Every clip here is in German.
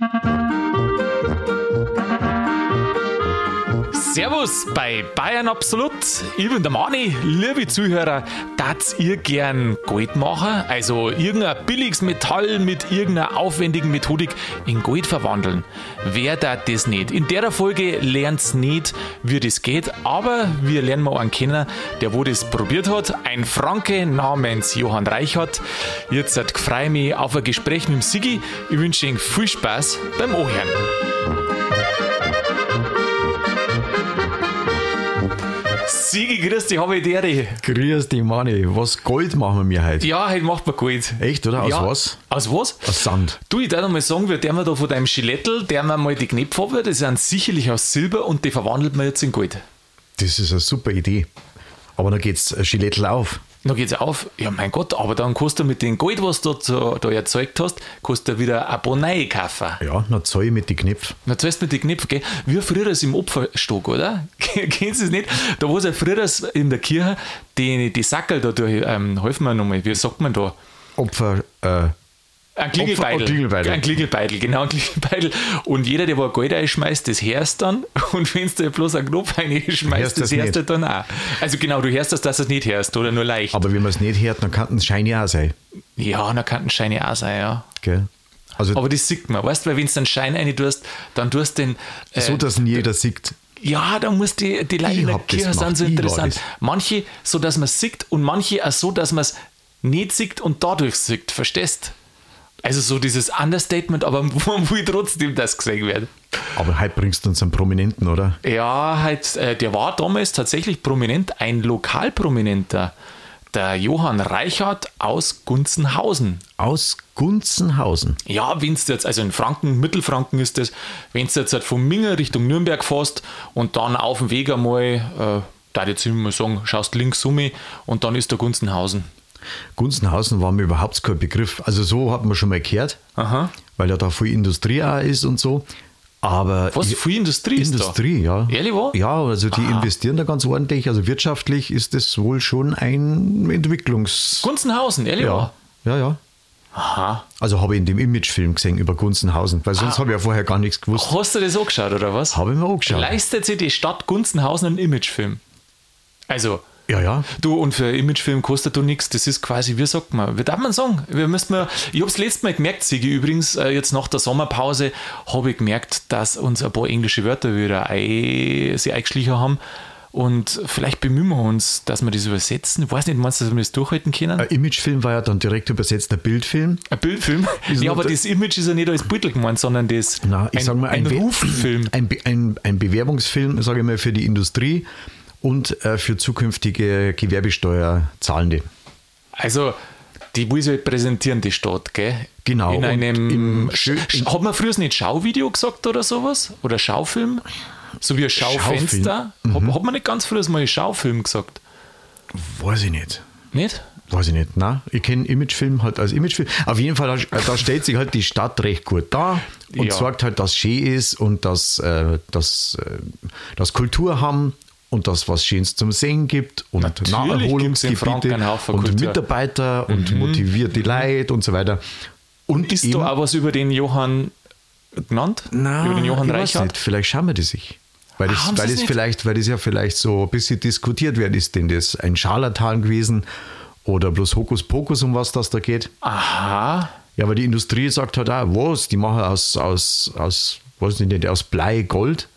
Thank you. Servus bei Bayern Absolut. Ich bin der Mani. Liebe Zuhörer, dass ihr gern Gold machen? Also irgendein billiges Metall mit irgendeiner aufwendigen Methodik in Gold verwandeln? Wer da das nicht? In der Folge lernt's nicht, wie das geht, aber wir lernen mal einen kennen, der wo das probiert hat. Ein Franke namens Johann Reichert. Jetzt freue ich mich auf ein Gespräch mit dem Sigi. Ich wünsche Ihnen viel Spaß beim Ohren. Sigi, grüß dich, habe ich dir. Grüß dich, Mani. Was Gold machen wir heute? Ja, heute macht man Gold. Echt, oder? Aus ja. was? Aus was? Aus Sand. Du, ich darf mal sagen, wir der da von deinem Gilettel, der wir mal die Knöpfe haben, das sind sicherlich aus Silber und die verwandelt man jetzt in Gold. Das ist eine super Idee. Aber dann geht's Gilettel auf. Dann geht's auf, ja mein Gott, aber dann kannst du mit dem Gold, was du da, da erzeugt hast, kannst du wieder ein Bonei kaufen. Ja, dann zahl ich mit den Knöpfen. Dann zahlst du mit den Knöpfen, gell? Wie früher im Opferstock, oder? Kennst du es nicht? Da war es ja früher in der Kirche, die, die Sackel da durch, ähm, helfen wir nochmal, wie sagt man da? Opfer, äh, ein Klingelbeidel. Klingelbeidel. Ein Klingelbeidel, genau, ein Klingelbeidel. Und jeder, der wo ein Gold einschmeißt, das hörst dann. Und wenn du bloß einen Knopf reinschmeißt, Hörst das das hörst du dann auch. Also genau, du hörst das, dass du es nicht hörst, oder nur leicht. aber wenn man es nicht hört, dann kann es shiny auch sein. ja, dann kann ein Schein auch sein, ja. Gell? Also Aber das sieht man, weißt du, weil wenn du einen Schein rein tust, dann tust du den. Äh, so, dass ihn jeder sieht. ja, da muss die, die Leute in der Kirche sind so interessant. Manche so, dass man es sieht und manche auch so, dass man es nicht sieht und dadurch sieht. Verstehst? Also so dieses Understatement, aber man will trotzdem, dass gesehen wird. Aber heute bringst du uns einen Prominenten, oder? Ja, halt, äh, der war damals tatsächlich prominent, ein Lokalprominenter. Der Johann Reichert aus Gunzenhausen. Aus Gunzenhausen. Ja, wenn du jetzt, also in Franken, Mittelfranken ist das, wenn du jetzt halt von Minger Richtung Nürnberg fährst und dann auf dem Weg einmal, äh, da jetzt immer sagen, schaust links um und dann ist der Gunzenhausen. Gunzenhausen war mir überhaupt kein Begriff. Also so hat man schon mal gehört, Aha. weil ja da viel Industrie auch ist und so. Aber Was, ich- viel Industrie ist da? Industrie, ja. Ehrlich wahr? Ja, also die investieren da ganz ordentlich. Also wirtschaftlich ist das wohl schon ein Entwicklungs... Gunzenhausen, ehrlich Ja, wahr? ja, ja. Aha. Also habe ich in dem Imagefilm gesehen über Gunzenhausen, weil sonst habe ich ja vorher gar nichts gewusst. Hast du das angeschaut, oder was? Habe ich mir angeschaut. Leistet sich die Stadt Gunzenhausen einen Imagefilm? Also, Ja, ja. Du, und für Imagefilm kostet du nichts. Das ist quasi, wie sagt man, wie darf man sagen? Wir müssen mal, ich habe es letztes Mal gemerkt, Sigi, übrigens, äh, jetzt nach der Sommerpause, habe ich gemerkt, dass uns ein paar englische Wörter wieder ein, sie eingeschlichen haben. Und vielleicht bemühen wir uns, dass wir das übersetzen. Ich weiß nicht, meinst du, dass wir das durchhalten können? Ein Imagefilm war ja dann direkt übersetzt ein Bildfilm. Ein Bildfilm? Ja, aber das Image ist ja nicht als Beutel gemeint, sondern das Na, ich ein, sag mal, ein, Be- Ruffilm. Ein, Be- ein, ein Bewerbungsfilm, sage ich mal, für die Industrie und äh, für zukünftige Gewerbesteuerzahlende. Also, die sich halt präsentieren, die Stadt, gell? Genau, In einem. hat man früher nicht Schauvideo gesagt oder sowas? Oder Schaufilm? So wie ein Schaufenster? Mhm. Hat, hat man nicht ganz früher mal Schaufilm gesagt? Weiß ich nicht. Nicht? Weiß ich nicht. Na, ich kenne Imagefilm halt als Imagefilm. Auf jeden Fall, da, da stellt sich halt die Stadt recht gut da und Ja. sagt halt, dass schön ist und dass, äh, dass, äh, dass Kultur haben und dass was Schönes zum Sehen gibt und Natürlich Naherholungsgebiete und. Mitarbeiter und motivierte Leute und so weiter. Und Ist eben- da auch was über den Johann genannt? Na, über den Johann Reichert? Vielleicht schauen wir das sich. Weil das, Ah, weil, das vielleicht, weil das ja vielleicht so ein bisschen diskutiert wird. Ist denn das ein Scharlatan gewesen oder bloß Hokuspokus, um was das da geht? Aha. Ja, aber die Industrie sagt halt auch, was, die machen aus, aus, aus ich nicht, aus Blei Gold.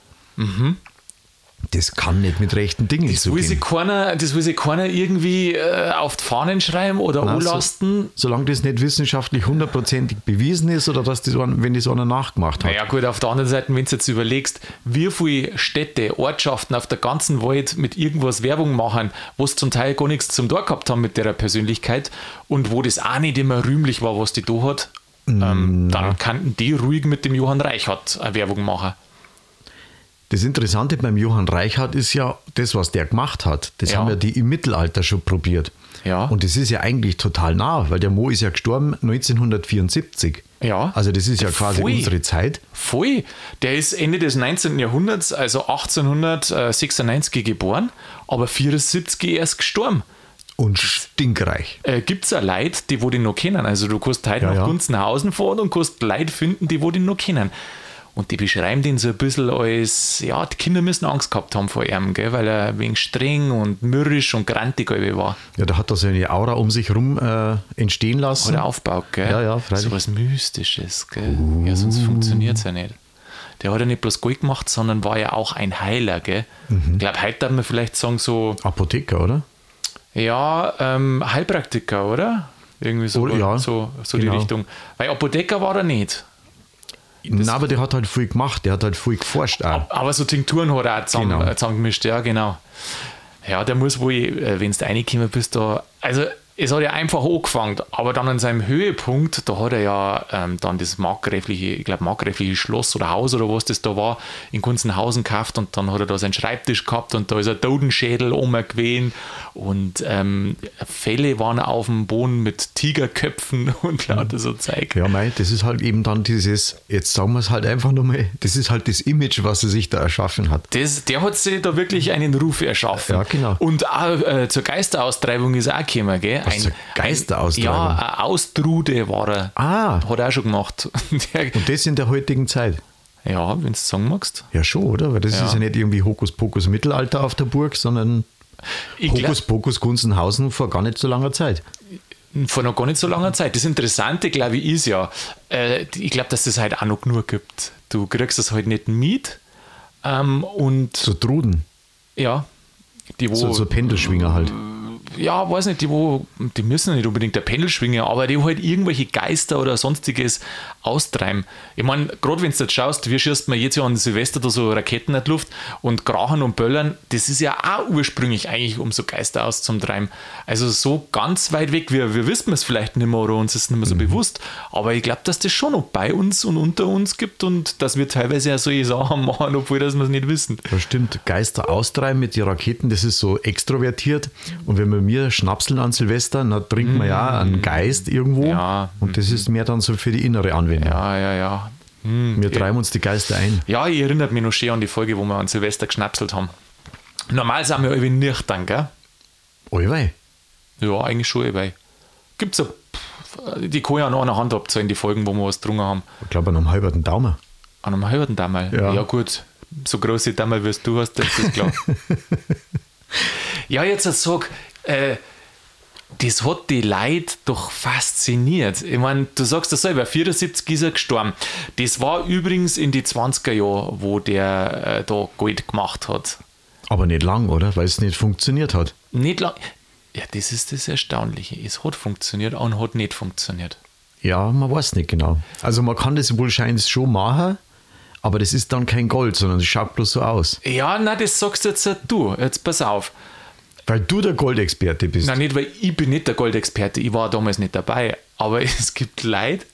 Das kann nicht mit rechten Dingen. Das will, sich zugehen. keiner, das will sich keiner irgendwie äh, auf die Fahnen schreiben oder Na, anlasten. so, solange das nicht wissenschaftlich hundertprozentig bewiesen ist oder dass das, wenn das einer nachgemacht hat. Naja, gut, auf der anderen Seite, wenn du jetzt überlegst, wie viele Städte, Ortschaften auf der ganzen Welt mit irgendwas Werbung machen, wo es zum Teil gar nichts zum Tor gehabt haben mit der Persönlichkeit und wo das auch nicht immer rühmlich war, was die da hat, ähm, dann kannten die ruhig mit dem Johann Reichert eine Werbung machen. Das Interessante beim Johann Reichhardt ist ja, das, was der gemacht hat, das Ja. haben ja die im Mittelalter schon probiert. Ja. Und das ist ja eigentlich total nah, weil der Mo ist ja gestorben 1974. Ja. Also das ist ja quasi Voll. unsere Zeit. Voll. Der ist Ende des 19. Jahrhunderts, also 1896 geboren, aber 74 erst gestorben. Und stinkreich. Äh, Gibt es auch Leute, die wo den noch kennen? Also du kannst heute Ja, nach ja. Gunzenhausen fahren und kannst Leute finden, die wo den noch kennen. Und die beschreiben den so ein bisschen als, ja, die Kinder müssen Angst gehabt haben vor ihm, gell, weil er ein wenig streng und mürrisch und grantig irgendwie war. Ja, da hat er so eine Aura um sich rum äh, entstehen lassen. Oder aufgebaut, gell? Ja, ja, freilich. So was Mystisches, gell? Ja, sonst funktioniert es ja nicht. Der hat ja nicht bloß Gold gemacht, sondern war ja auch ein Heiler, gell? Mhm. Ich glaube, heute darf man vielleicht sagen, so, Apotheker, oder? ja, ähm, Heilpraktiker, oder? Irgendwie so, Oh, ja, so, so genau. die Richtung. Weil Apotheker war er nicht. Na, aber der hat halt viel gemacht, der hat halt viel geforscht auch. Aber so Tinkturen hat er auch zusammen, Genau. zusammengemischt, ja, genau. Ja, der muss wohl, äh, wenn du reingekommen bist, da. Also, es hat ja einfach angefangen, aber dann an seinem Höhepunkt, da hat er ja ähm, dann das markgräfliche, ich glaube, markgräfliche Schloss oder Haus oder was das da war, in Gunzenhausen gekauft und dann hat er da seinen Schreibtisch gehabt und da ist ein Totenschädel um gewesen und ähm, Fälle waren auf dem Boden mit Tigerköpfen und lauter so Zeug. Ja, mei, das ist halt eben dann dieses, jetzt sagen wir es halt einfach nochmal, das ist halt das Image, was er sich da erschaffen hat. Das, der hat sich da wirklich einen Ruf erschaffen. Ja, genau. Und auch, äh, zur Geisteraustreibung ist er auch gekommen, gell? Zur Geisteraustreibung? Ein, ja, ein Austrude war er. Ah. Hat er auch schon gemacht. Und das in der heutigen Zeit. ja, wenn du es sagen magst. Ja, schon, oder? Weil das Ja. ist ja nicht irgendwie Hokuspokus Mittelalter auf der Burg, sondern Hokuspokus Gunzenhausen vor gar nicht so langer Zeit. Vor noch gar nicht so langer Zeit. Das Interessante, glaube ich, ist ja, äh, ich glaube, dass es halt auch noch genug gibt. Du kriegst das halt nicht mit. Ähm, und So Truden, ja, die wo. so, so Pendelschwinger halt. Ja, weiß nicht, die, wo, die müssen nicht unbedingt der Pendel schwingen, aber die halt irgendwelche Geister oder sonstiges austreiben. Ich meine, gerade wenn du jetzt schaust, wie schießt man jetzt ja an Silvester da so Raketen in die Luft und krachen und böllern, das ist ja auch ursprünglich eigentlich, um so Geister auszutreiben. Also so ganz weit weg, wir, wir wissen es vielleicht nicht mehr oder uns ist nicht mehr so bewusst, aber ich glaube, dass das schon noch bei uns und unter uns gibt und dass wir teilweise ja solche Sachen machen, obwohl das wir es nicht wissen. Das stimmt, Geister austreiben mit den Raketen, das ist so extrovertiert. Und wenn wir mir schnapseln an Silvester, dann trinken wir ja einen Geist irgendwo. Mm. Ja. Und das ist mehr dann so für die innere Anwendung. Ja, ja, ja. Wir treiben uns die Geister ein. Ja, ich erinnert mich noch schön an die Folge, wo wir an Silvester geschnapselt haben. Normal sind wir irgendwie nüchtern, gell? Allweil. Ja, eigentlich schon, weil gibt's ja, die kann ich an einer Hand abzählen, die Folgen, wo wir was getrunken haben. Ich glaube, an einem halben Daumen. An einem halben Dammel. Ja. Ja. gut, so große Dammel, wie du hast, das ist klar. ja, jetzt sag, äh, das hat die Leute doch fasziniert. Ich meine, du sagst das selber, 74 ist er gestorben. Das war übrigens in die 20er Jahre, wo der äh, da Gold gemacht hat. Aber nicht lang, oder? Weil es nicht funktioniert hat. Nicht lang. Ja, das ist das Erstaunliche. Es hat funktioniert und hat nicht funktioniert. Ja, man weiß nicht genau. Also man kann das wohl scheinbar schon machen, aber das ist dann kein Gold, sondern es schaut bloß so aus. Ja, na, das sagst jetzt du. Jetzt pass auf. Weil du der Goldexperte bist. Nein, nicht, weil ich bin nicht der Goldexperte. Ich war damals nicht dabei. Aber es gibt Leute,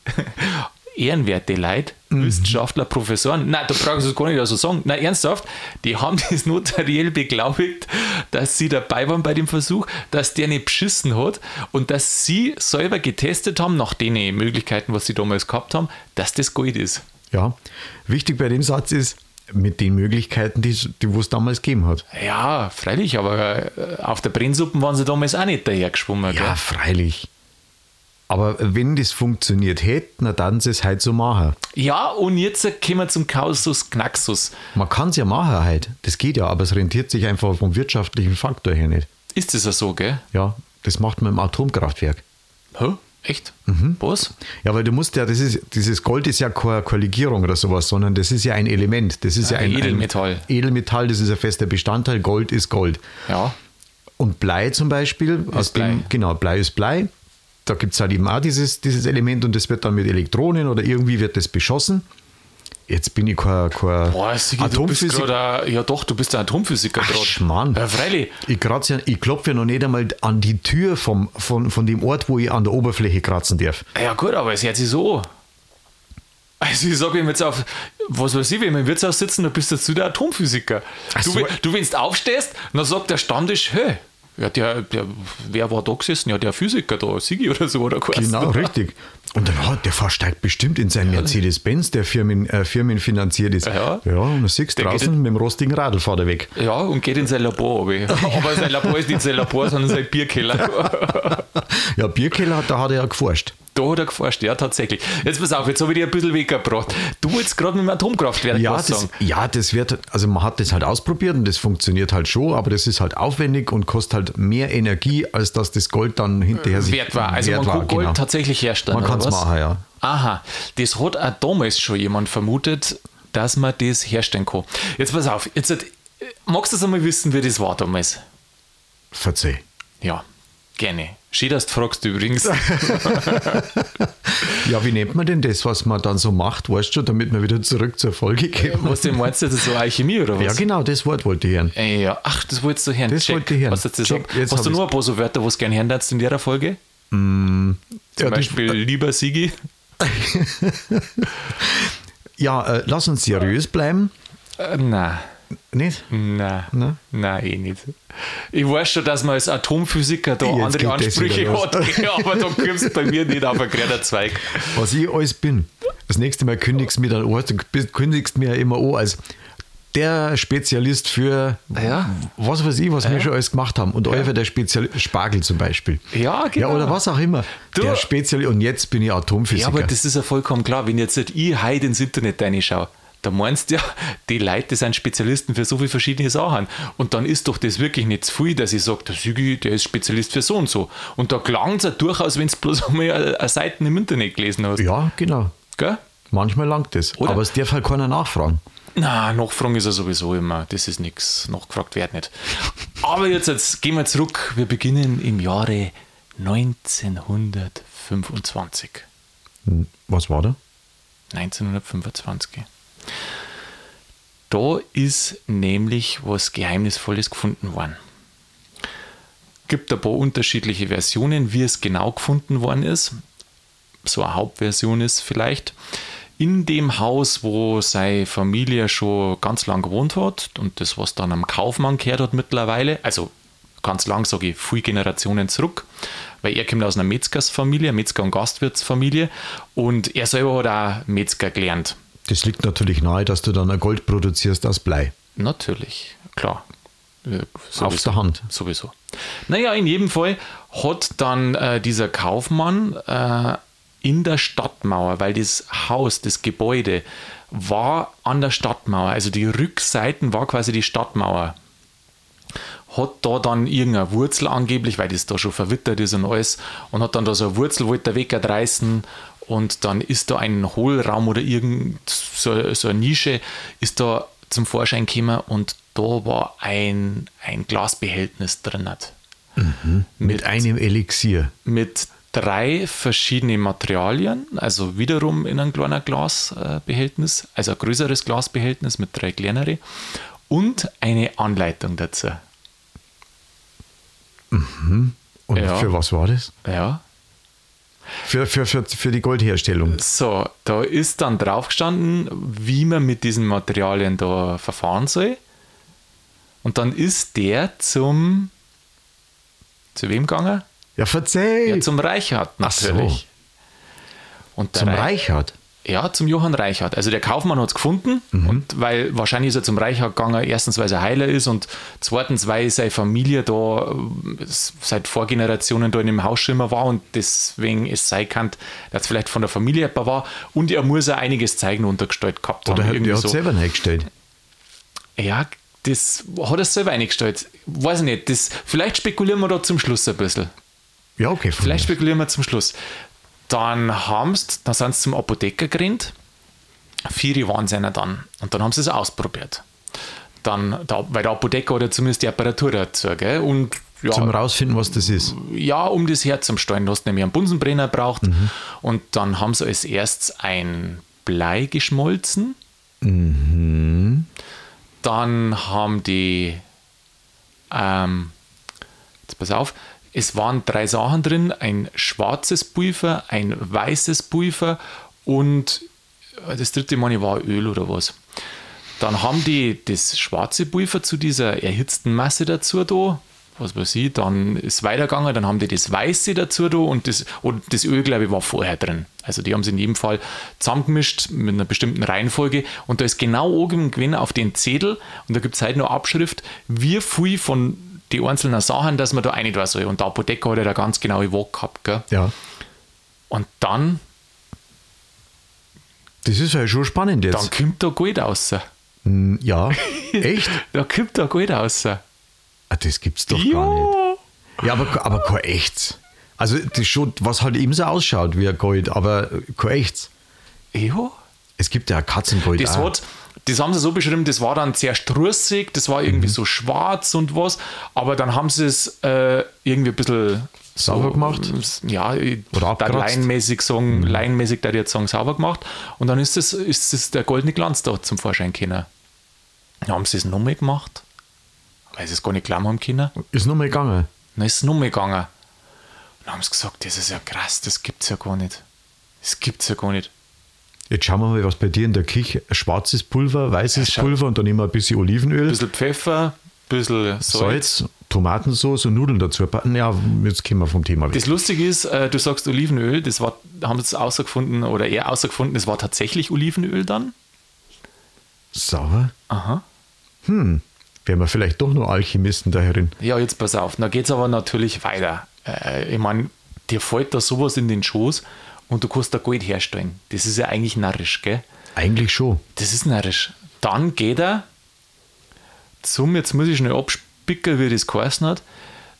ehrenwerte Leute, Wissenschaftler, Professoren. Nein, da brauchst du es gar nicht so sagen. Nein, ernsthaft, die haben das notariell beglaubigt, dass sie dabei waren bei dem Versuch, dass der nicht beschissen hat und dass sie selber getestet haben, nach den Möglichkeiten, was sie damals gehabt haben, dass das Gold ist. Ja. Wichtig bei dem Satz ist, mit den Möglichkeiten, die es damals gegeben hat. Ja, freilich, aber äh, auf der Brennsuppen waren sie damals auch nicht dahergeschwommen. Ja, gell? freilich. Aber wenn das funktioniert hätte, na dann sie es halt so machen. ja, und jetzt kommen wir zum Kausus Knaxus. Man kann es ja machen halt. Das geht ja, aber es rentiert sich einfach vom wirtschaftlichen Faktor her nicht. Ist das ja so, gell? Ja, das macht man im Atomkraftwerk. Hä? Echt? Mhm. Was? Ja, weil du musst ja, das ist, dieses Gold ist ja keine, keine Legierung oder sowas, sondern das ist ja ein Element. Das ist ja Ein ein Edelmetall. Ein Edelmetall, das ist ein fester Bestandteil. Gold ist Gold. Ja. Und Blei zum Beispiel, aus Blei. dem, genau, Blei ist Blei. Da gibt es halt eben auch dieses, dieses Element und das wird dann mit Elektronen oder irgendwie wird das beschossen. Jetzt bin ich kein, kein Boah, Sigi, du bist Atomphysiker. gerade, ja doch, du bist ein Atomphysiker Ach, gerade. Schmarrn. Ja, freilich. Ich, ja, ich klopfe ja noch nicht einmal an die Tür vom, von, von dem Ort, wo ich an der Oberfläche kratzen darf. Ja gut, aber es hört sich so. Also ich sage ihm jetzt auf, was weiß ich, wenn wir im Wirtshaus sitzen, dann bist du dazu der Atomphysiker. Du, so. wenn- du, wenn du aufstehst, dann sagt der Stammtisch, hey, Ja, der, der, wer war da gesessen? Ja, der Physiker da, Sigi oder so, oder was? Genau, richtig. Und dann hat der versteigt bestimmt in seinen Mercedes-Benz, der Firmen, äh, firmenfinanziert ist. Ja. ja und dann siehst du draußen mit dem rostigen Radl fährt er weg. Ja, und geht in sein Labor. Aber sein Labor ist nicht sein Labor, sondern sein Bierkeller. ja, Bierkeller, da hat er ja geforscht. Da hat er geforscht, ja, tatsächlich. Jetzt pass auf, jetzt habe ich dir ein bisschen weggebracht. Du willst gerade mit dem Atomkraftwerk ja, was das, sagen. Ja, das wird, also man hat das halt ausprobiert und das funktioniert halt schon, aber das ist halt aufwendig und kostet halt mehr Energie, als dass das Gold dann hinterher sich wert war. Also wert man kann war, Gold genau. tatsächlich herstellen. Man kann es oder was? machen, ja. Aha, das hat auch damals schon jemand vermutet, dass man das herstellen kann. Jetzt pass auf, jetzt, äh, magst du das einmal wissen, wie das war damals? Verzeih. Ja, gerne. Schön, dass du fragst übrigens. Ja, wie nennt man denn das, was man dann so macht, weißt du, damit wir wieder zurück zur Folge gehen? Was du meinst, das ist so Alchemie oder was? Ja, genau, das Wort wollte ich hören. Äh, Ja, ach, das wolltest du hören. Das wollte ich hören. Was, das Check, ab? jetzt Hast du nur ein paar so Wörter, was du gerne hören darfst in der Folge? Zum Ja, Beispiel lieber Sigi. Ja, äh, lass uns seriös bleiben. Äh, nein. Nicht? Nein, Ne? nein, eh nicht. Ich weiß schon, dass man als Atomphysiker da Jetzt andere Ansprüche hat, ja, aber da kommst du bei mir nicht auf einen grünen Zweig. Was ich alles bin. Das nächste Mal kündigst du mir dann an, du kündigst mir immer an als der Spezialist für Ja. was weiß ich, was wir schon alles gemacht haben. Und euer der Spezialist, Spargel zum Beispiel. Ja, genau. Ja, oder was auch immer. Du- Der Spezialist, und jetzt bin ich Atomphysiker. Ja, aber das ist ja vollkommen klar. Wenn jetzt ich heute ins Internet reinschaue, da meinst du ja, die Leute die sind Spezialisten für so viele verschiedene Sachen. Und dann ist doch das wirklich nicht zu viel, dass ich sage, der Sigi, der ist Spezialist für so und so. Und da klang es ja durchaus, wenn du bloß einmal eine eine Seite im Internet gelesen hast. ja, genau. Gell? Manchmal langt es. Oder? Aber es darf halt keiner nachfragen. Na, nachfragen ist ja sowieso immer. Das ist nichts. Nachgefragt wird nicht. Aber jetzt, jetzt gehen wir zurück. Wir beginnen im Jahre 1925. Hm, Was war da? 1925. Da ist nämlich was Geheimnisvolles gefunden worden. Gibt ein paar unterschiedliche Versionen, wie es genau gefunden worden ist. So eine Hauptversion ist vielleicht. In dem Haus, wo seine Familie schon ganz lang gewohnt hat und das, was dann am Kaufmann gehört hat mittlerweile, also ganz lang, sage ich, viele Generationen zurück, weil er kommt aus einer Metzgersfamilie, Metzger- und Gastwirtsfamilie und er selber hat auch Metzger gelernt. Das liegt natürlich nahe, dass du dann ein Gold produzierst aus Blei. Natürlich, klar. Ja, Auf der Hand. Sowieso. Naja, in jedem Fall hat dann äh, dieser Kaufmann äh, in der Stadtmauer, weil das Haus, das Gebäude war an der Stadtmauer, also die Rückseiten war quasi die Stadtmauer, hat da dann irgendeine Wurzel angeblich, weil das da schon verwittert ist und alles, und hat dann da so eine Wurzel, wollte er wegreißen und dann ist da ein Hohlraum oder irgend so, so eine Nische, ist da zum Vorschein gekommen und da war ein, ein Glasbehältnis drin. Mit einem Elixier. Mit drei verschiedenen Materialien, also wiederum in ein kleiner Glasbehältnis, also ein größeres Glasbehältnis mit drei kleinere und eine Anleitung dazu. Und Ja. für was war das? Ja, Für, für, für, für die Goldherstellung. So, da ist dann drauf gestanden, wie man mit diesen Materialien da verfahren soll. Und dann ist der zum. Zu wem gegangen? Ja, verzeih! Ja, zum Reichhardt Ach so. natürlich. Und Zum Reich- Reichert. Ja, zum Johann Reichhardt. Also der Kaufmann hat es gefunden und weil wahrscheinlich ist er zum Reichhardt gegangen, erstens, weil er Heiler ist und zweitens, weil seine Familie da äh, seit Vorgenerationen da in dem Haus schon immer war und deswegen es sein kann, dass es vielleicht von der Familie jemand war und er muss ja einiges zeigen untergestellt gehabt Oder haben. hat irgendwie er hat so. selber eingestellt. Ja, das hat er selber eingestellt. Weiß ich nicht. Das, vielleicht spekulieren wir da zum Schluss ein bisschen. Ja, okay. Vielleicht spekulieren wir zum Schluss. Dann haben's, dann sind sie zum Apotheker gerannt. Vier waren sie dann. Und dann haben sie es ausprobiert. Dann, da, weil der Apotheker ja zumindest die Apparatur dazu, gell? Und ja, Zum rausfinden, was das ist. ja, um das herzustellen. Du hast nämlich einen Bunsenbrenner braucht. Und dann haben sie als erstes ein Blei geschmolzen. Dann haben die, ähm, jetzt pass auf, es waren drei Sachen drin: ein schwarzes Pulver, ein weißes Pulver und äh, das dritte ich war Öl oder was. Dann haben die das schwarze Pulver zu dieser erhitzten Masse dazu da was weiß ich, dann ist weitergegangen, dann haben die das Weiße dazu da und das, und das Öl, glaube ich, war vorher drin. Also die haben es in jedem Fall zusammengemischt mit einer bestimmten Reihenfolge und da ist genau oben gewesen auf den Zettel und da gibt es halt noch Abschrift, wie viel von die einzelnen Sachen, dass man da rein soll. Und der Apotheker hat ja da ganz genaue Waage gehabt. Gell? Ja. Und dann, Das ist ja schon spannend dann jetzt. kommt da Geld raus. Ja. Echt? Da kommt da Geld raus. Ah, das gibt's doch gar nicht. Ja. Ja, aber, aber kein echtes. Also das schon, was halt eben so ausschaut wie ein Gold, aber kein echtes. Ja. Es gibt ja Katzengold. Das, auch. hat, das haben sie so beschrieben, das war dann sehr strussig, das war Mhm. irgendwie so schwarz und was, aber dann haben sie es äh, irgendwie ein bisschen Sauber so, gemacht? Ja, ich Oder da abgeratzt? Mhm. sagen, laienmäßig da jetzt sagen, sauber gemacht. Und dann ist das, ist das der goldene Glanz da zum Vorschein gekommen. Dann haben sie es nochmal gemacht, weil sie es gar nicht glauben haben können. Ist noch mal gegangen. Dann ist es nochmal gegangen. Und dann haben sie gesagt, das ist ja krass, das gibt's ja gar nicht. Das gibt's ja gar nicht. Jetzt schauen wir mal, was bei dir in der Küche. Schwarzes Pulver, weißes Ja. Pulver und dann immer ein bisschen Olivenöl, Ein bisschen Pfeffer, ein bisschen Salz. Salz, Tomatensauce und Nudeln dazu. Ja, jetzt kommen wir vom Thema weg. Das Lustige ist, äh, du sagst Olivenöl, das war, haben sie außergefunden oder eher außergefunden, das war tatsächlich Olivenöl dann. Sauer? Aha. Wären wir vielleicht doch nur Alchemisten da herin. Ja, jetzt pass auf. Da geht es aber natürlich weiter. Äh, ich meine, dir fällt da sowas in den Schoß und du kannst da Gold herstellen. Das ist ja eigentlich narrisch, gell? Eigentlich schon. Das ist narrisch. Dann geht er zum, jetzt muss ich schnell abspicken, wie das geheißen hat,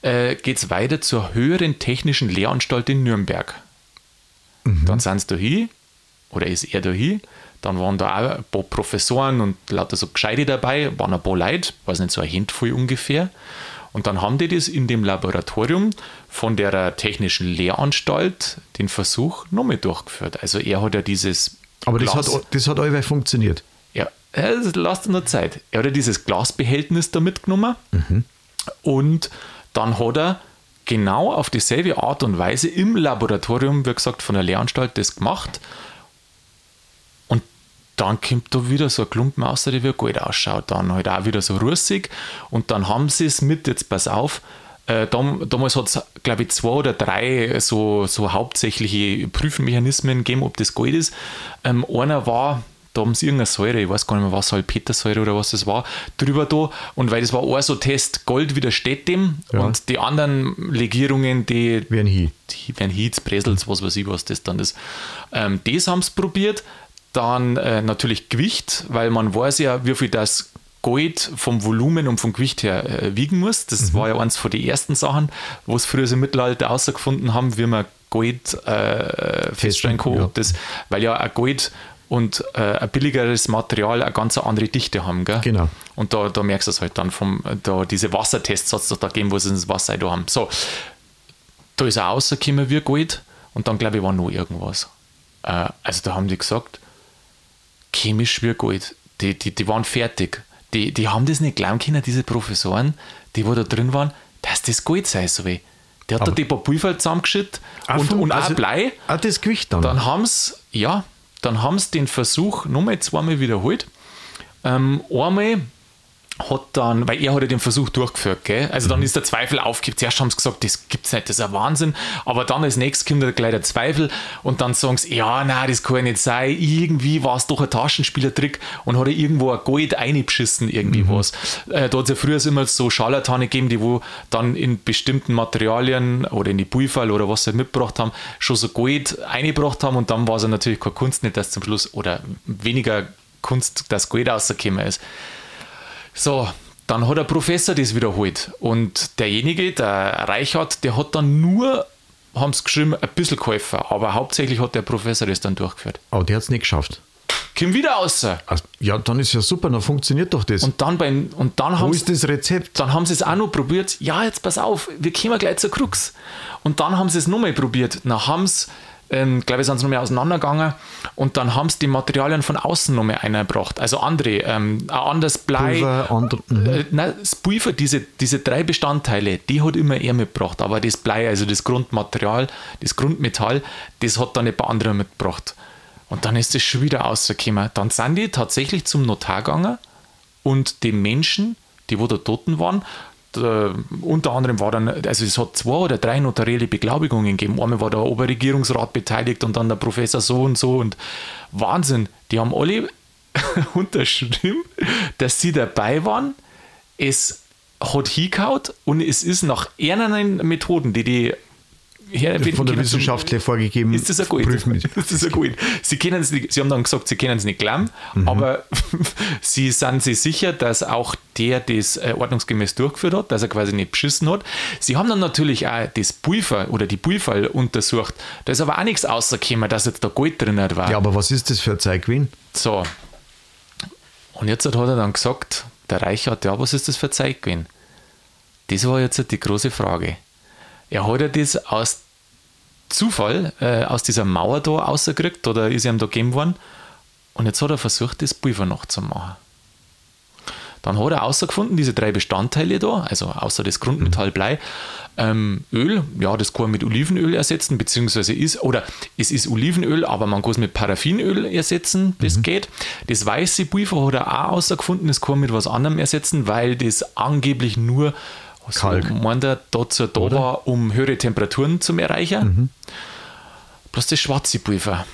äh, geht es weiter zur höheren technischen Lehranstalt in Nürnberg. Dann sind sie da hin, oder ist er da hin, dann waren da auch ein paar Professoren und lauter so Gescheite dabei, waren ein paar Leute, weiß nicht, so ein Handvoll ungefähr. Und dann haben die das in dem Laboratorium von der technischen Lehranstalt den Versuch nochmal durchgeführt. Also er hat ja dieses Aber das Glas- hat, das hat allweil funktioniert. ja, es lasst nur Zeit. Er hat ja dieses Glasbehältnis da mitgenommen und dann hat er genau auf dieselbe Art und Weise im Laboratorium, wie gesagt, von der Lehranstalt das gemacht. Und dann kommt da wieder so ein Klumpen raus, der wie Gold ausschaut. Dann halt auch wieder so russig. Und dann haben sie es mit, jetzt pass auf, äh, dam, damals hat es, glaube ich, zwei oder drei so, so hauptsächliche Prüfmechanismen gegeben, ob das Gold ist. Ähm, einer war, da haben sie irgendeine Säure, ich weiß gar nicht mehr, was Salpetersäure oder was das war, drüber da. Und weil das war auch so Test, Gold widersteht dem. Ja. Und die anderen Legierungen, die Wie ein Hi. die werden Heats, Bresels, was weiß ich, was das dann ist. Ähm, das haben sie probiert. Dann äh, natürlich Gewicht, weil man weiß ja, wie viel das Gold vom Volumen und vom Gewicht her äh, wiegen muss. Das war ja eins von den ersten Sachen, wo es früher im Mittelalter herausgefunden haben, wie man Gold äh, feststellen kann. ja. Das, weil ja ein Gold und äh, ein billigeres Material eine ganz andere Dichte haben. Gell? Genau. Und da, da merkst du es halt dann vom, da diese Wassertests hat es doch da gegeben, wo sie das Wasser da haben. So, da ist er rausgekommen wie Gold und dann glaube ich war noch irgendwas. Äh, also da haben die gesagt, chemisch wie Gold. Die, die, die waren fertig. Die, die haben das nicht glauben können, diese Professoren, die wo da drin waren, dass das Gold sei so weh. Der hat da Aber- die Papierfeld zusammengeschüttet Ah, und, und auch also- Blei. Ah, das Gewicht dann. Dann haben sie, ja, dann haben sie den Versuch nochmal zweimal wiederholt. Ähm, einmal hat dann, weil er hat ja den Versuch durchgeführt, gell? also dann ist der Zweifel aufgekommen. Zuerst haben sie gesagt, das gibt's nicht, das ist ein Wahnsinn, aber dann als nächstes kommt dann gleich der Zweifel und dann sagen sie, ja, nein, das kann ja nicht sein, irgendwie war es doch ein Taschenspielertrick und hat er irgendwo ein Gold eingeschissen, irgendwie was. Äh, da hat es ja früher immer so Scharlatane gegeben, die wo dann in bestimmten Materialien oder in die Pulver oder was sie mitgebracht haben, schon so Gold eingebracht haben und dann war es ja natürlich keine Kunst nicht, dass zum Schluss oder weniger Kunst, dass Gold rausgekommen ist. So, dann hat der Professor das wiederholt. Und derjenige, der Reichert, der hat dann nur, haben sie geschrieben, ein bisschen geholfen. Aber hauptsächlich hat der Professor das dann durchgeführt. Aber der hat es nicht geschafft. Komm wieder raus. Also, ja, dann ist ja super, dann funktioniert doch das. Und dann, beim, und dann Wo haben ist sie, das Rezept? dann haben sie es auch noch probiert. Ja, jetzt pass auf, wir kommen gleich zur Krux. Und dann haben sie es nochmal probiert. Dann haben sie, ähm, glaube ich, sind sie nochmal auseinandergegangen. Und dann haben sie die Materialien von außen nochmal eingebracht. Also andere, ähm, ein anderes Blei. Pulver, andre, mhm. Äh, nein, das Pulver, diese, diese drei Bestandteile, die hat immer er mitgebracht. Aber das Blei, also das Grundmaterial, das Grundmetall, das hat dann ein paar andere mitgebracht. Und dann ist das schon wieder rausgekommen. Dann sind die tatsächlich zum Notar gegangen und die Menschen, die wo da Toten waren, äh, unter anderem war dann, also es hat zwei oder drei notarielle Beglaubigungen gegeben. Einmal war der Oberregierungsrat beteiligt und dann der Professor so und so und Wahnsinn. Die haben alle unterschrieben, dass sie dabei waren. Es hat hingehaut und es ist nach ihren Methoden, die die her, von der Wissenschaft zum, vorgegeben. Ist das ein gut? Ist das ein gut? Sie, können nicht, sie haben dann gesagt, sie können es nicht glauben, mhm. aber sie sind sich sicher, dass auch der das äh, ordnungsgemäß durchgeführt hat, dass er quasi nicht beschissen hat. Sie haben dann natürlich auch das Pulver oder die Pulver untersucht. Da ist aber auch nichts rausgekommen, dass jetzt da Gold drin war. Ja, aber was ist das für ein Zeug gewesen? So. Und jetzt hat er dann gesagt, der Reichert, ja, was ist das für ein Zeug gewesen? Das war jetzt die große Frage. Er hat ja das aus Zufall äh, aus dieser Mauer da rausgekriegt oder ist ihm da gegeben worden. Und jetzt hat er versucht, das Pulver noch zu machen. Dann hat er herausgefunden, diese drei Bestandteile da, also außer das Grundmetall Blei, ähm, Öl, ja, das kann man mit Olivenöl ersetzen, beziehungsweise ist, oder es ist Olivenöl, aber man kann es mit Paraffinöl ersetzen, das mhm. geht. Das weiße Pulver hat er auch herausgefunden, das kann man mit was anderem ersetzen, weil das angeblich nur also Kalk. meint er, dazu da Oder? war, um höhere Temperaturen zu erreichen. Mhm. Bloß das schwarze Pulver.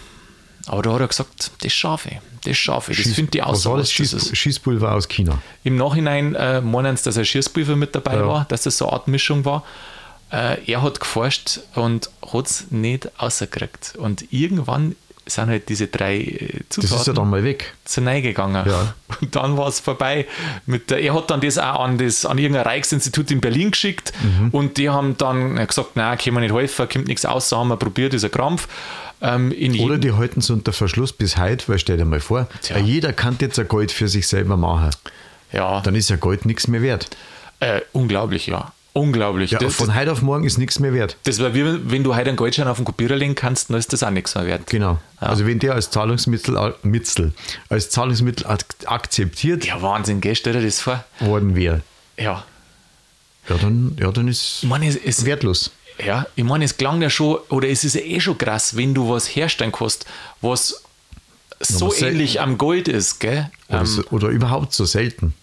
Aber da hat er gesagt, das schaffe das schaffe Das finde ich aus. Was war das Schieß, Schießpulver aus China? Im Nachhinein äh, meinen sie, dass ein Schießpulver mit dabei ja. war, dass das so eine Art Mischung war. Äh, er hat geforscht und hat es nicht rausgekriegt. Und irgendwann sind halt diese drei Zutaten das ist ja dann mal weg. zu neu gegangen. Ja. Und dann war es vorbei. Mit der, er hat dann das auch an, das, an irgendein Reichsinstitut in Berlin geschickt mhm. und die haben dann gesagt, nein, können wir nicht helfen, kommt nichts aus, haben wir probiert, dieser Krampf. Ähm, Oder die halten es unter Verschluss bis heute, weil stell dir mal vor, Tja. jeder kann jetzt ein Gold für sich selber machen. Ja. Dann ist ja Gold nichts mehr wert. Äh, unglaublich, ja. Unglaublich. Ja, das, von heute auf morgen ist nichts mehr wert. Das war wie wenn du heute einen Goldschein auf den Kopierer legen kannst, dann ist das auch nichts mehr wert. Genau. Ja. Also wenn der als Zahlungsmittel, Mitzel, als Zahlungsmittel akzeptiert. Ja, Wahnsinn, gell? Stell dir das vor. Worden wäre. Ja. Ja, dann, ja, dann ist meine, es, es wertlos. Ja, ich meine, es klang ja schon, oder es ist ja eh schon krass, wenn du was herstellen kannst, was so ähnlich am Gold ist, gell? Oder, ähm, so, oder überhaupt so selten.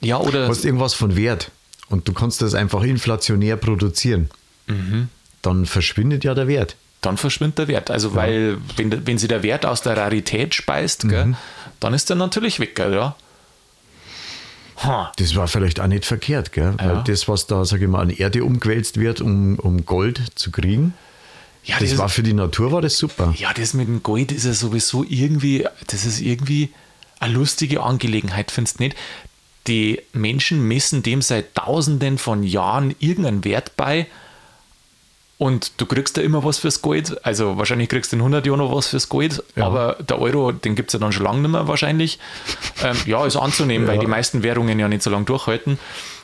Ja, oder. Was irgendwas von Wert und du kannst das einfach inflationär produzieren, mhm. dann verschwindet ja der Wert. Dann verschwindet der Wert. Also, ja. weil, wenn, wenn sie der Wert aus der Rarität speist, mhm. dann ist der natürlich weg, gell, ja. Das war vielleicht auch nicht verkehrt, gell? Ja. Weil das, was da, sage ich mal, an Erde umgewälzt wird, um, um Gold zu kriegen, ja, das, das war für die Natur war das super. Ja, das mit dem Gold ist ja sowieso irgendwie, das ist irgendwie eine lustige Angelegenheit, findest du nicht? Die Menschen messen dem seit tausenden von Jahren irgendeinen Wert bei und du kriegst da immer was fürs Gold. Also wahrscheinlich kriegst du in 100 Jahren noch was fürs Gold, ja. aber der Euro, den gibt es ja dann schon lange nicht mehr wahrscheinlich. Ähm, ja, ist anzunehmen, ja. weil die meisten Währungen ja nicht so lange durchhalten.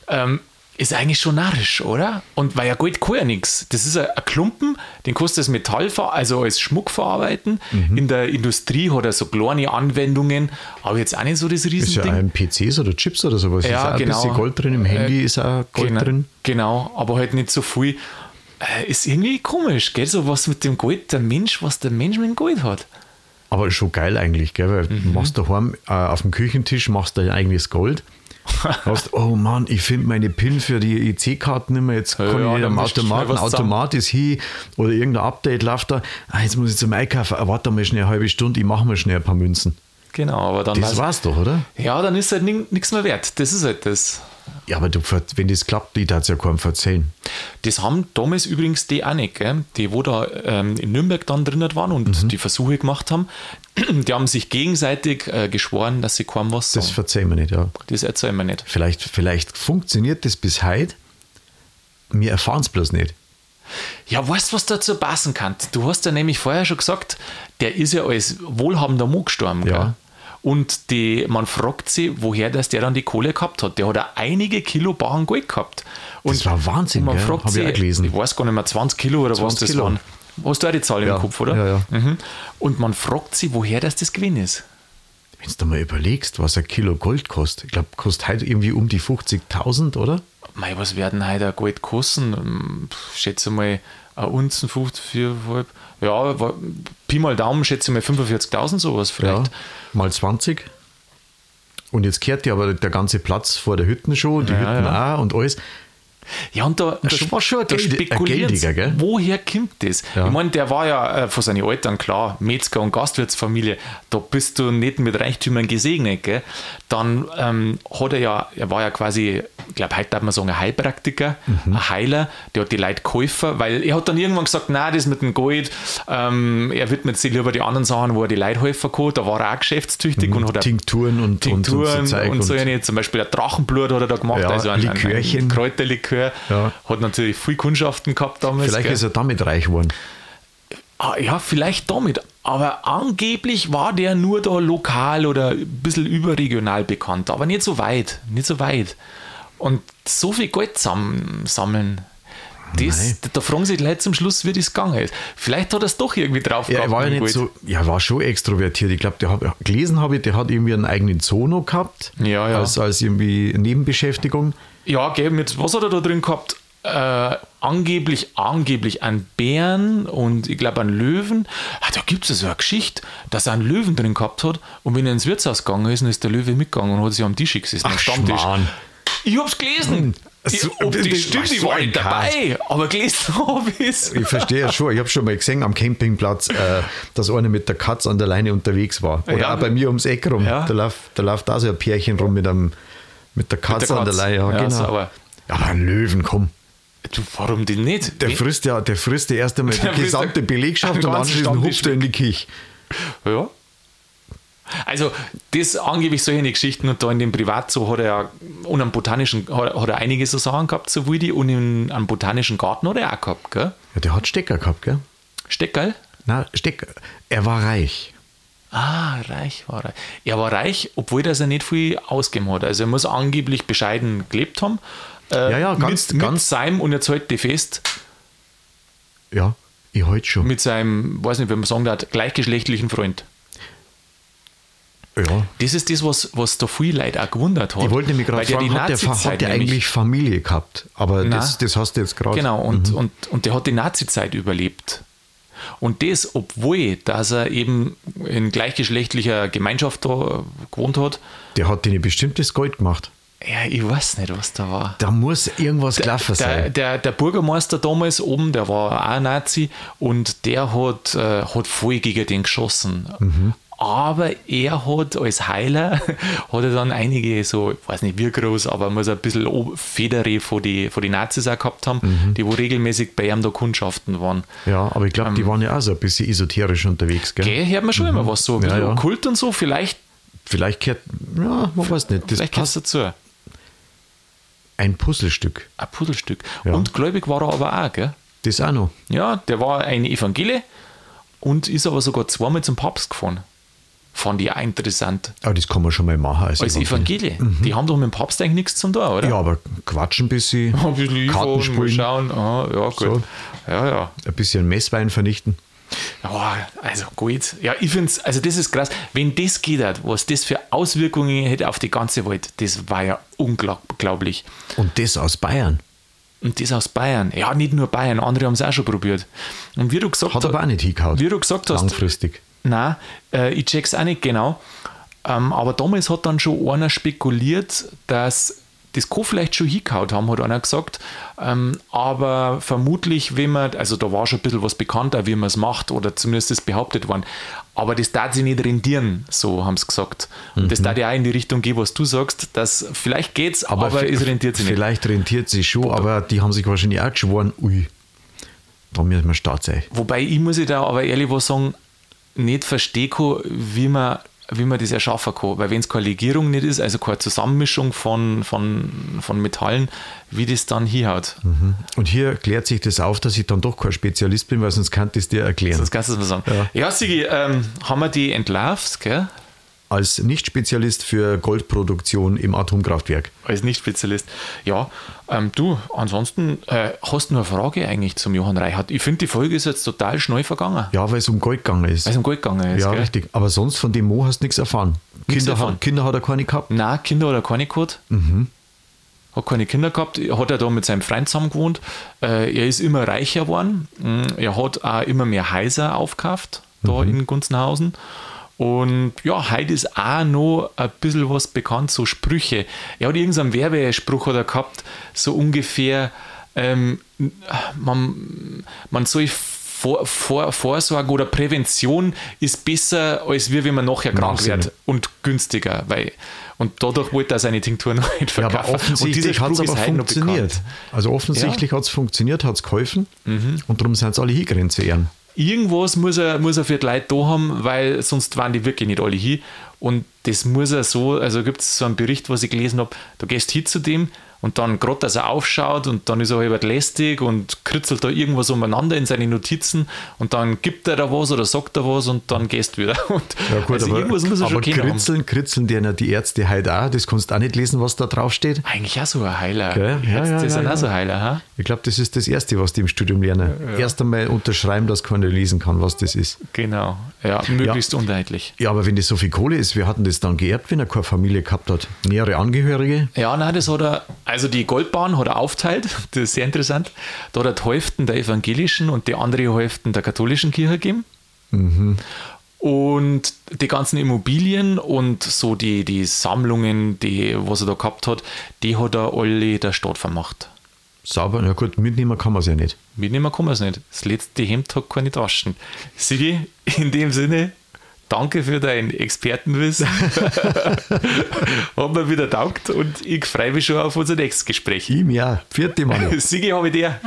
Ähm, ist eigentlich schon narrisch, oder? Und weil ja Gold kann ja nichts. Das ist ein, Klumpen, den kannst du als Metall, also als Schmuck verarbeiten. Mhm. In der Industrie hat er so kleine Anwendungen, aber jetzt auch nicht so das Riesending. Ist ja ein PCs oder Chips oder sowas. Ja, ist genau. ein bisschen Gold drin, im Handy äh, ist auch Gold genau, drin. Genau, aber halt nicht so viel. Äh, ist irgendwie komisch, gell? So was mit dem Gold, der Mensch, was der Mensch mit dem Gold hat. Aber schon geil eigentlich, gell? Weil mhm. du machst daheim äh, auf dem Küchentisch machst du dein eigenes Gold hast, oh Mann, ich finde meine PIN für die EC-Karten nicht mehr. Jetzt kann ja, ich am Automaten, Automat ist hier oder irgendein Update läuft da. Ah, jetzt muss ich zum Einkaufen. Ah, warte mal schnell eine halbe Stunde, ich mache mal schnell ein paar Münzen. Genau, aber dann. Das war's doch, oder? Ja, dann ist halt nichts mehr wert. Das ist halt das. Ja, aber du, wenn das klappt, die darf es ja kaum erzählen. Das haben damals übrigens die auch nicht, gell? die, wo da ähm, in Nürnberg dann drin waren und mhm. die Versuche gemacht haben, die haben sich gegenseitig äh, geschworen, dass sie kaum was sagen. Das verzeihen wir nicht, ja. Das erzählen wir nicht. Vielleicht, vielleicht funktioniert das bis heute, wir erfahren es bloß nicht. Ja, weißt du, was dazu passen kann? Du hast ja nämlich vorher schon gesagt, der ist ja als wohlhabender Mann gestorben. Ja. Gell? Und die, man fragt sich, woher das der dann die Kohle gehabt hat. Der hat ja einige Kilo Baren Gold gehabt. Und das war Wahnsinn, man gell? fragt Hab sich, ich, gelesen. ich weiß gar nicht mehr, 20 Kilo oder was das Kilo. waren. Hast du auch die Zahl ja. im Kopf, oder? Ja, ja. Mhm. Und man fragt sich, woher das das Gewinn ist. Wenn du mal überlegst, was ein Kilo Gold kostet, ich glaube, kostet heute irgendwie um die 50.000, oder? Mei, was werden heute ein Gold kosten? Ich schätze mal, ein Unzen 50, 4,5. Ja, Pi mal Daumen schätze ich mal 45.000 sowas vielleicht. Ja, mal 20. Und jetzt kehrt ja aber der ganze Platz vor der Hütten schon, die Ja, Hütten ja. auch und alles. Ja, und da, da, Das war schon da spekulieren Geldiger, woher kommt das? Ja. Ich meine, der war ja äh, von seinen Eltern, klar, Metzger und Gastwirtsfamilie, da bist du nicht mit Reichtümern gesegnet, gell? Dann ähm, hat er ja, er war ja quasi, ich glaube, heute darf man sagen, ein Heilpraktiker, Mhm. ein Heiler, der hat die Leute geholfen, weil er hat dann irgendwann gesagt, nein, das mit dem Gold, ähm, er widmet sich lieber die anderen Sachen, wo er die Leute helfen kann, da war er auch geschäftstüchtig und hat Tinkturen und, Tinkturen und, so Zeug und so eine, zum Beispiel ein Drachenblut hat er da gemacht, Ja, also ein, ein, ein Likörchen. Kräuterlikör. Ja. Hat natürlich viel Kundschaften gehabt damals. Vielleicht gell? ist er damit reich geworden. Ah, ja, vielleicht damit. Aber angeblich war der nur da lokal oder ein bisschen überregional bekannt, aber nicht so weit. Nicht so weit. Und so viel Geld sam sammeln. Das, da fragen sich die Leute zum Schluss, wie das gegangen ist. Vielleicht hat er es doch irgendwie drauf Ja, er war ja nicht so, ja, war schon extrovertiert. Ich glaube, der hat gelesen habe ich, der hat irgendwie einen eigenen Zono gehabt. Ja, ja. Als, als irgendwie Nebenbeschäftigung. Ja, gell, mit was hat er da drin gehabt? Äh, angeblich, angeblich einen Bären und ich glaube einen Löwen. Ah, da gibt es so eine Geschichte, dass er einen Löwen drin gehabt hat und wenn er ins Wirtshaus gegangen ist, dann ist der Löwe mitgegangen und hat sich am Tisch gesessen. am Ach, Stammtisch. Schmarrn. Ich hab's gelesen. Ich, So, ob das stimmt, ich so war ein nicht dabei, aber gelesen habe ich es. Ich verstehe ja schon. Ich habe schon mal gesehen am Campingplatz, äh, dass einer mit der Katz an der Leine unterwegs war. Oder Ja. auch bei mir ums Eck rum. Ja. Da läuft, da läuft da so ein Pärchen rum mit, einem, mit der Katze an der. Leine. Ja, Ja, genau. so, aber- Ja, ein Löwen, komm. Du, warum denn nicht? Der frisst ja, der frisst ja erst einmal die Der frisst gesamte Belegschaft und anschließend hupft er in die Kich. Ja. Also, das angeblich solche Geschichten und da in dem Privatzoo hat er ja, und am botanischen, hat, hat er einige so Sachen gehabt, so wie die, und in einem botanischen Garten hat er auch gehabt, gell? Ja, der hat Stecker gehabt, gell? Steckerl? Na, Stecker. Er war reich. Ah, reich war er. Er war reich, obwohl das er nicht viel ausgegeben hat. Also, er muss angeblich bescheiden gelebt haben. Äh, Ja, ja, ganz- mit, ganz- mit seinem, und jetzt halt die fest, Ja, ich heute schon. mit seinem, weiß nicht, wie man sagen darf, gleichgeschlechtlichen Freund. ja. Das ist das, was, was da viele Leute auch gewundert hat. Ich wollte nämlich gerade der fragen, die hat der, hat der eigentlich Familie gehabt? Aber Nein. das, das hast du jetzt gerade. Genau, und, und, und der hat die Nazi-Zeit überlebt. Und das, obwohl, dass er eben in gleichgeschlechtlicher Gemeinschaft da gewohnt hat. Der hat denen bestimmt das Gold gemacht. Ja, ich weiß nicht, was da war. Da muss irgendwas gelaufen Der, sein. der, der Bürgermeister damals oben, der war auch ein Nazi und der hat, äh, hat voll gegen den geschossen. Mhm. Aber er hat als Heiler, hat er dann einige so, ich weiß nicht wie groß, aber muss ein bisschen Federe von die, von die Nazis auch gehabt haben, Mhm. die wo regelmäßig bei ihm da Kundschaften waren. ja, aber ich glaube, die waren ja auch so ein bisschen esoterisch unterwegs, gell? ähm, Gell, hört man schon immer was so, ein Ja, ja. Okkult und so, vielleicht, Vielleicht gehört, ja, man weiß nicht, das vielleicht gehört passt dazu. ein Puzzlestück. Ein Pudelstück. Ja. Und gläubig war er aber auch, gell? Das auch noch. Ja, der war ein Evangelie und ist aber sogar zweimal zum Papst gefahren. Fand ich auch interessant. Aber das kann man schon mal machen. Als, Als Evangelie. Die haben doch mit dem Papst eigentlich nichts zum tun, oder? Ja, aber quatschen ein bisschen, Ein bisschen mal spielen, schauen. Ah, ja, gut. So. Ja, ja. ein bisschen Messwein vernichten. Ja, also gut. Ja, ich finde es, also das ist krass. Wenn das geht, hat, was das für Auswirkungen hätte auf die ganze Welt, das war ja unglaublich. Und das aus Bayern. Und das aus Bayern. Ja, nicht nur Bayern, andere haben es auch schon probiert. Und wie du gesagt Hat aber auch nicht hingehauen. Wie du gesagt hast, Langfristig. Nein, äh, ich check's auch nicht genau. Ähm, aber damals hat dann schon einer spekuliert, dass das kann vielleicht schon hingehauen haben, hat einer gesagt. Ähm, aber vermutlich, wenn man, also da war schon ein bisschen was bekannter, wie man es macht, oder zumindest ist behauptet worden. Aber das darf sich nicht rendieren, so haben sie gesagt. Und das darf ja auch in die Richtung gehen, was du sagst, dass vielleicht geht's, aber, v- es rentiert sich nicht. Vielleicht rentiert sich schon, aber die haben sich wahrscheinlich auch geschworen, ui, da müssen wir Start sein. Wobei ich muss ich da aber ehrlich was sagen, nicht verstehen kann, wie man, wie man das erschaffen kann. Weil wenn es keine Legierung nicht ist, also keine Zusammenmischung von, von, von Metallen, wie das dann hinhaut. Und hier klärt sich das auf, dass ich dann doch kein Spezialist bin, weil sonst kann ich es dir erklären. Das kannst du mal sagen. Ja. Ja, Sigi, ähm, haben wir die entlarvt, gell? Als Nicht-Spezialist für Goldproduktion im Atomkraftwerk. Als Nicht-Spezialist. Ja, ähm, du, ansonsten äh, hast du eine Frage eigentlich zum Johann Reichert. Ich finde, die Folge ist jetzt total schnell vergangen, Ja, weil es um Gold gegangen ist. weil es um Gold gegangen ist. ja, gell? richtig. Aber sonst von dem Mo hast du nichts erfahren. Nichts Kinder, erfahren. Hat, Kinder hat er keine gehabt. Nein, Kinder hat er keine gehabt. Hat keine Kinder gehabt. Hat er da mit seinem Freund zusammen gewohnt. Äh, er ist immer reicher geworden. Mm, Er hat auch immer mehr Häuser aufgekauft, da in Gunzenhausen. Und ja, heute ist auch noch ein bisschen was bekannt, so Sprüche. Er hat irgendeinen Werbespruch oder gehabt, so ungefähr, ähm, man, man soll vor, vor, Vorsorge oder Prävention ist besser, als wie wenn man nachher krank wird und günstiger, weil und dadurch wollte er seine Tinktur noch nicht verkaufen. Ja, aber offensichtlich hat es aber funktioniert. Also offensichtlich ja. hat es funktioniert, hat es geholfen mhm. und darum sind es alle hingrenzt zu ehren. Irgendwas muss er, muss er für die Leute da haben, weil sonst waren die wirklich nicht alle hin. Und das muss er so, also gibt es so einen Bericht, was ich gelesen habe, du gehst hin zu dem, und dann gerade, dass er aufschaut und dann ist er halb lästig und kritzelt da irgendwas umeinander in seine Notizen und dann gibt er da was oder sagt er was und dann gehst du wieder. Und ja gut, also aber, irgendwas muss er aber schon kritzeln, haben. kritzeln dir die Ärzte heute auch, das kannst du auch nicht lesen, was da drauf steht. Eigentlich auch so ein Heiler. Okay. Ja, ja, das ja, sind ja. auch so Heiler. Ha? Ich glaube, das ist das Erste, was die im Studium lernen. Ja. Erst einmal unterschreiben, dass keiner lesen kann, was das ist. Genau, ja, möglichst ja. uneinheitlich. Ja, aber wenn das so viel Kohle ist, wir hatten das dann geerbt, wenn er keine Familie gehabt hat? Nähere Angehörige? Ja, nein, das hat er, also die Goldbahn hat er aufteilt, das ist sehr interessant. Da hat er die Hälften der evangelischen und die andere Hälften der katholischen Kirche gegeben. Mhm. Und die ganzen Immobilien und so die, die Sammlungen, die, was er da gehabt hat, die hat er alle der Stadt vermacht. Sauber, na gut, mitnehmen kann man es ja nicht. Mitnehmen kann man es nicht. Das letzte Hemd hat keine Taschen. Sigi, in dem Sinne, Danke für dein Expertenwissen. Hat mir wieder taugt und ich freue mich schon auf unser nächstes Gespräch. Ihm ja. Vierte Mal. Sigi habe ich dir.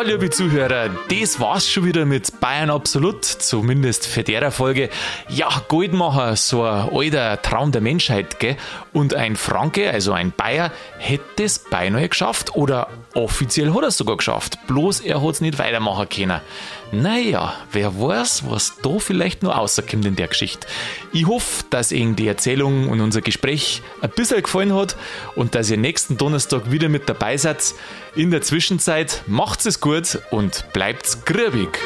Ja, liebe Zuhörer, das war's schon wieder mit Bayern Absolut, zumindest für der Folge. Ja, Goldmacher, so ein alter Traum der Menschheit, gell? Und ein Franke, also ein Bayer, hätte es beinahe geschafft oder offiziell hat er es sogar geschafft. Bloß er hat es nicht weitermachen können. Naja, wer weiß, was da vielleicht noch rauskommt in der Geschichte. Ich hoffe, dass Ihnen die Erzählung und unser Gespräch ein bisschen gefallen hat und dass ihr nächsten Donnerstag wieder mit dabei seid. In der Zwischenzeit macht's es gut und bleibt's grübig.